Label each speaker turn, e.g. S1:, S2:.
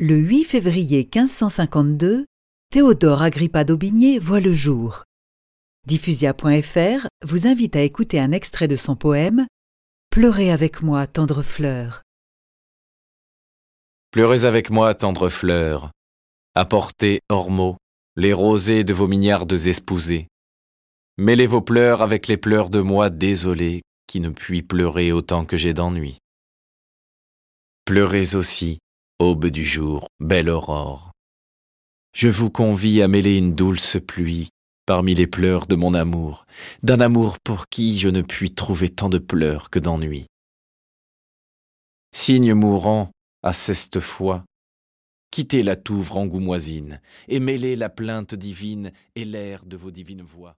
S1: Le 8 février 1552, Théodore Agrippa d'Aubigné voit le jour. Diffusia.fr vous invite à écouter un extrait de son poème Pleurez avec moi, tendre fleur.
S2: Pleurez avec moi, tendre fleur. Apportez, ormeaux, les rosées de vos mignardes espousées. Mêlez vos pleurs avec les pleurs de moi désolé qui ne puis pleurer autant que j'ai d'ennui. Pleurez aussi, aube du jour, belle aurore. Je vous convie à mêler une douce pluie parmi les pleurs de mon amour, d'un amour pour qui je ne puis trouver tant de pleurs que d'ennui. Cygne mourant, à ceste fois, quittez la touvre angoumoisine et mêlez la plainte divine et l'air de vos divines voix.